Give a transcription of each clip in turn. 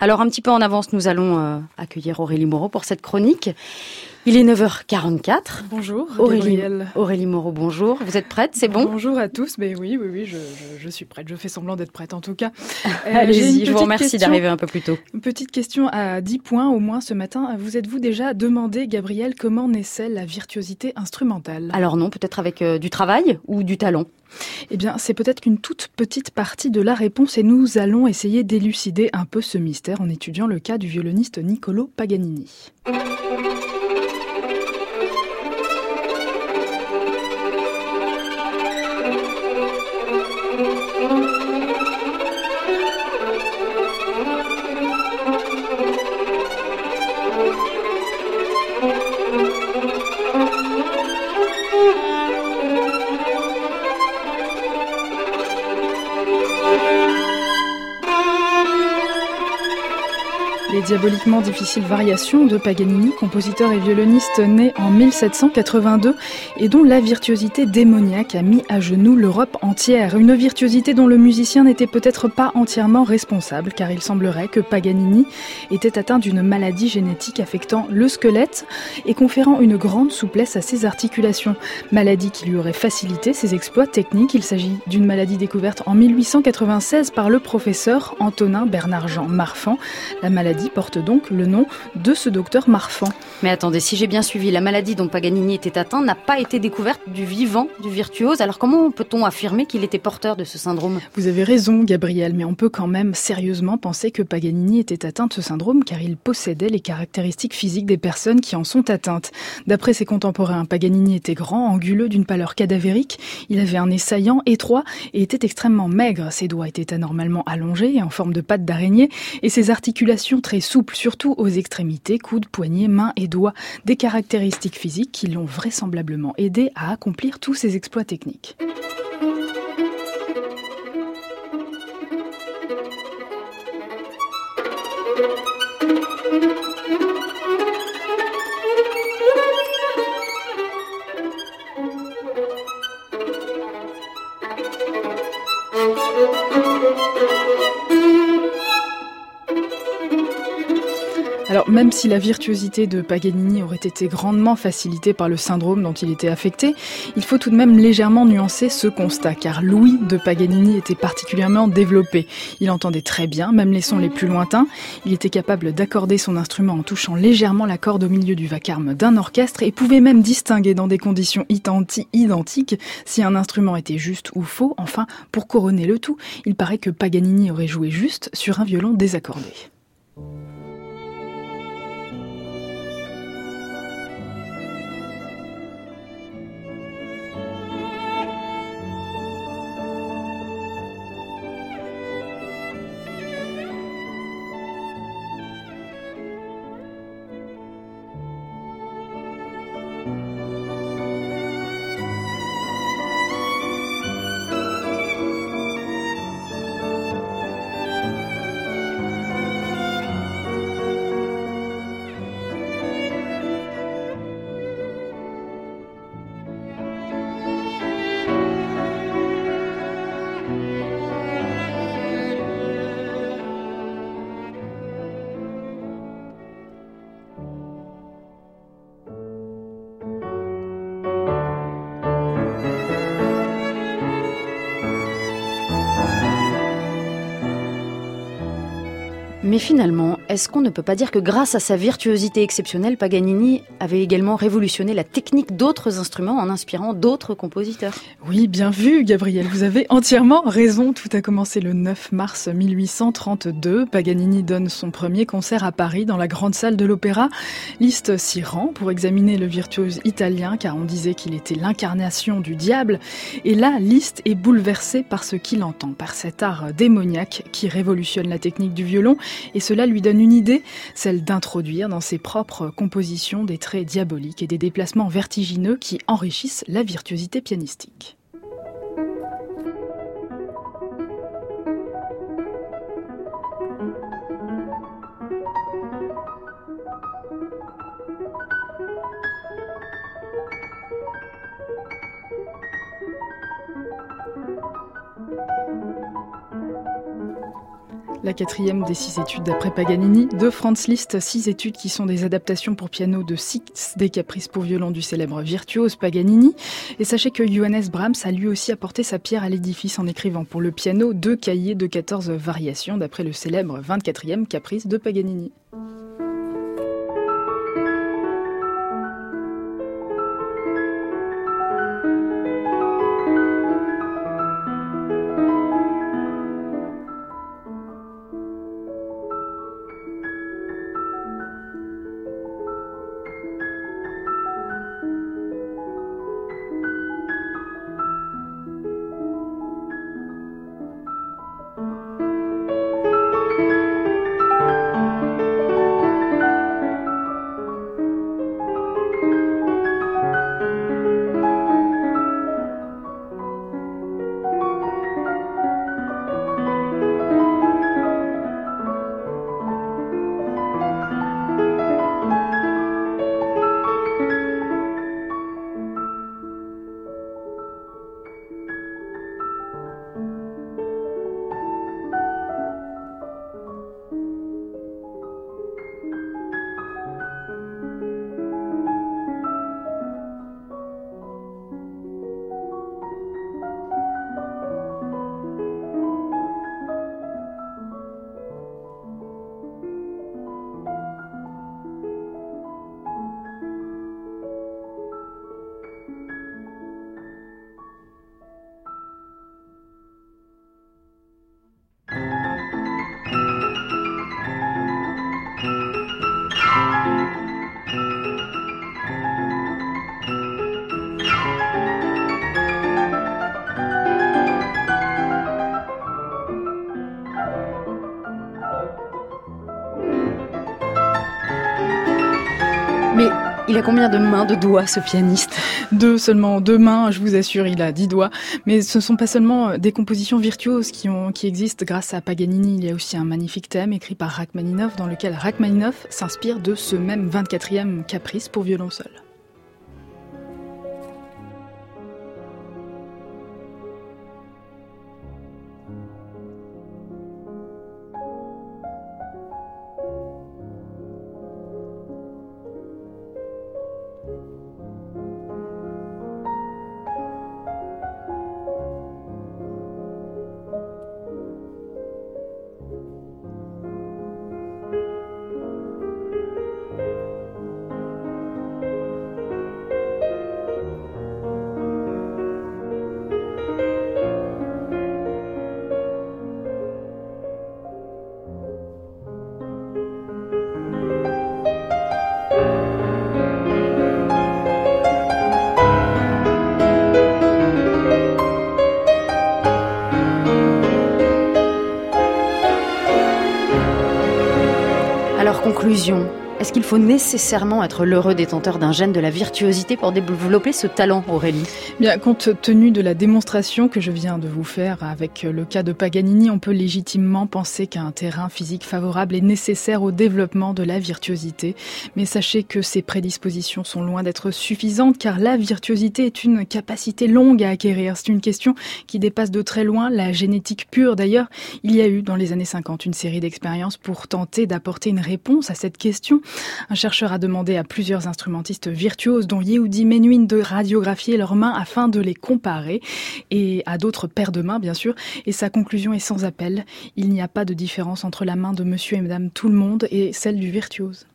Alors un petit peu en avance, nous allons euh, accueillir Aurélie Moreau pour cette chronique. Il est 9h44. Bonjour, Aurélie, Aurélie Moreau, bonjour. Vous êtes prête, c'est bon? Bonjour à tous. Mais oui, oui, oui, je, je, suis prête. Je fais semblant d'être prête en tout cas. Euh, Allez-y, je vous remercie d'arriver un peu plus tôt. Une petite question à 10 points au moins ce matin. Vous êtes-vous déjà demandé, Gabriel, comment naissait la virtuosité instrumentale? Alors non, peut-être avec euh, du travail ou du talent? Eh bien, c'est peut-être qu'une toute petite partie de la réponse et nous allons essayer d'élucider un peu ce mystère en étudiant le cas du violoniste Niccolo Paganini. Les diaboliquement difficiles variations de Paganini, compositeur et violoniste né en 1782 et dont la virtuosité démoniaque a mis à genoux l'Europe entière. Une virtuosité dont le musicien n'était peut-être pas entièrement responsable car il semblerait que Paganini était atteint d'une maladie génétique affectant le squelette et conférant une grande souplesse à ses articulations. Maladie qui lui aurait facilité ses exploits techniques. Il s'agit d'une maladie découverte en 1896 par le professeur Antonin Bernard-Jean Marfan. La maladie porte donc le nom de ce docteur Marfan. Mais attendez, si j'ai bien suivi, la maladie dont Paganini était atteint n'a pas été découverte du vivant du virtuose. Alors comment peut-on affirmer qu'il était porteur de ce syndrome? Vous avez raison, Gabriel, mais on peut quand même sérieusement penser que Paganini était atteint de ce syndrome car il possédait les caractéristiques physiques des personnes qui en sont atteintes. D'après ses contemporains, Paganini était grand, anguleux, d'une pâleur cadavérique. Il avait un nez saillant, étroit et était extrêmement maigre. Ses doigts étaient anormalement allongés en forme de pattes d'araignée et ses articulations très souple, surtout aux extrémités, coudes, poignets, mains et doigts, des caractéristiques physiques qui l'ont vraisemblablement aidé à accomplir tous ses exploits techniques. Même si la virtuosité de Paganini aurait été grandement facilitée par le syndrome dont il était affecté, il faut tout de même légèrement nuancer ce constat, car l'ouïe de Paganini était particulièrement développé. Il entendait très bien, même les sons les plus lointains. Il était capable d'accorder son instrument en touchant légèrement la corde au milieu du vacarme d'un orchestre et pouvait même distinguer dans des conditions identiques si un instrument était juste ou faux. Enfin, pour couronner le tout, il paraît que Paganini aurait joué juste sur un violon désaccordé. Mais finalement, est-ce qu'on ne peut pas dire que grâce à sa virtuosité exceptionnelle, Paganini avait également révolutionné la technique d'autres instruments en inspirant d'autres compositeurs? Oui, bien vu, Gabriel. Vous avez entièrement raison. Tout a commencé le 9 mars 1832. Paganini donne son premier concert à Paris dans la grande salle de l'opéra. Liszt s'y rend pour examiner le virtuose italien car on disait qu'il était l'incarnation du diable. Et là, Liszt est bouleversé par ce qu'il entend, par cet art démoniaque qui révolutionne la technique du violon et cela lui donne une idée, celle d'introduire dans ses propres compositions des traits diaboliques et des déplacements vertigineux qui enrichissent la virtuosité pianistique. La quatrième des six études d'après Paganini, de Franz Liszt, six études qui sont des adaptations pour piano de six des caprices pour violon du célèbre virtuose Paganini. Et sachez que Johannes Brahms a lui aussi apporté sa pierre à l'édifice en écrivant pour le piano deux cahiers de 14 variations d'après le célèbre 24e caprice de Paganini. Il a combien de mains, de doigts, ce pianiste? Deux seulement, deux mains, je vous assure, il a dix doigts. Mais ce ne sont pas seulement des compositions virtuoses qui existent grâce à Paganini. Il y a aussi un magnifique thème écrit par Rachmaninoff dans lequel Rachmaninoff s'inspire de ce même 24e caprice pour violon seul. Conclusion, est-ce qu'il faut nécessairement être l'heureux détenteur d'un gène de la virtuosité pour développer ce talent, Aurélie Bien, compte tenu de la démonstration que je viens de vous faire avec le cas de Paganini, on peut légitimement penser qu'un terrain physique favorable est nécessaire au développement de la virtuosité. Mais sachez que ces prédispositions sont loin d'être suffisantes car la virtuosité est une capacité longue à acquérir. C'est une question qui dépasse de très loin la génétique pure. D'ailleurs, il y a eu dans les années 50 une série d'expériences pour tenter d'apporter une réponse à cette question. Un chercheur a demandé à plusieurs instrumentistes virtuoses, dont Yehudi Menuhin, de radiographier leurs mains afin de les comparer, et à d'autres paires de mains, bien sûr. Et sa conclusion est sans appel. Il n'y a pas de différence entre la main de monsieur et madame tout le monde et celle du virtuose.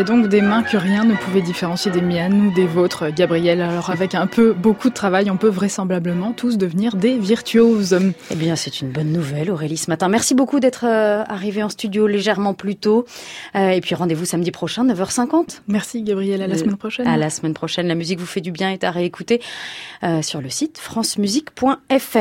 Avait donc des mains que rien ne pouvait différencier des miennes ou des vôtres, Gabriel. Alors avec un peu beaucoup de travail, on peut vraisemblablement tous devenir des virtuoses. Eh bien, c'est une bonne nouvelle, Aurélie, ce matin. Merci beaucoup d'être euh, arrivée en studio légèrement plus tôt. Euh, et puis rendez-vous samedi prochain, 9h50. Merci, Gabriel. À la semaine prochaine. À la semaine prochaine. La musique vous fait du bien et à réécouter sur le site francemusique.fr.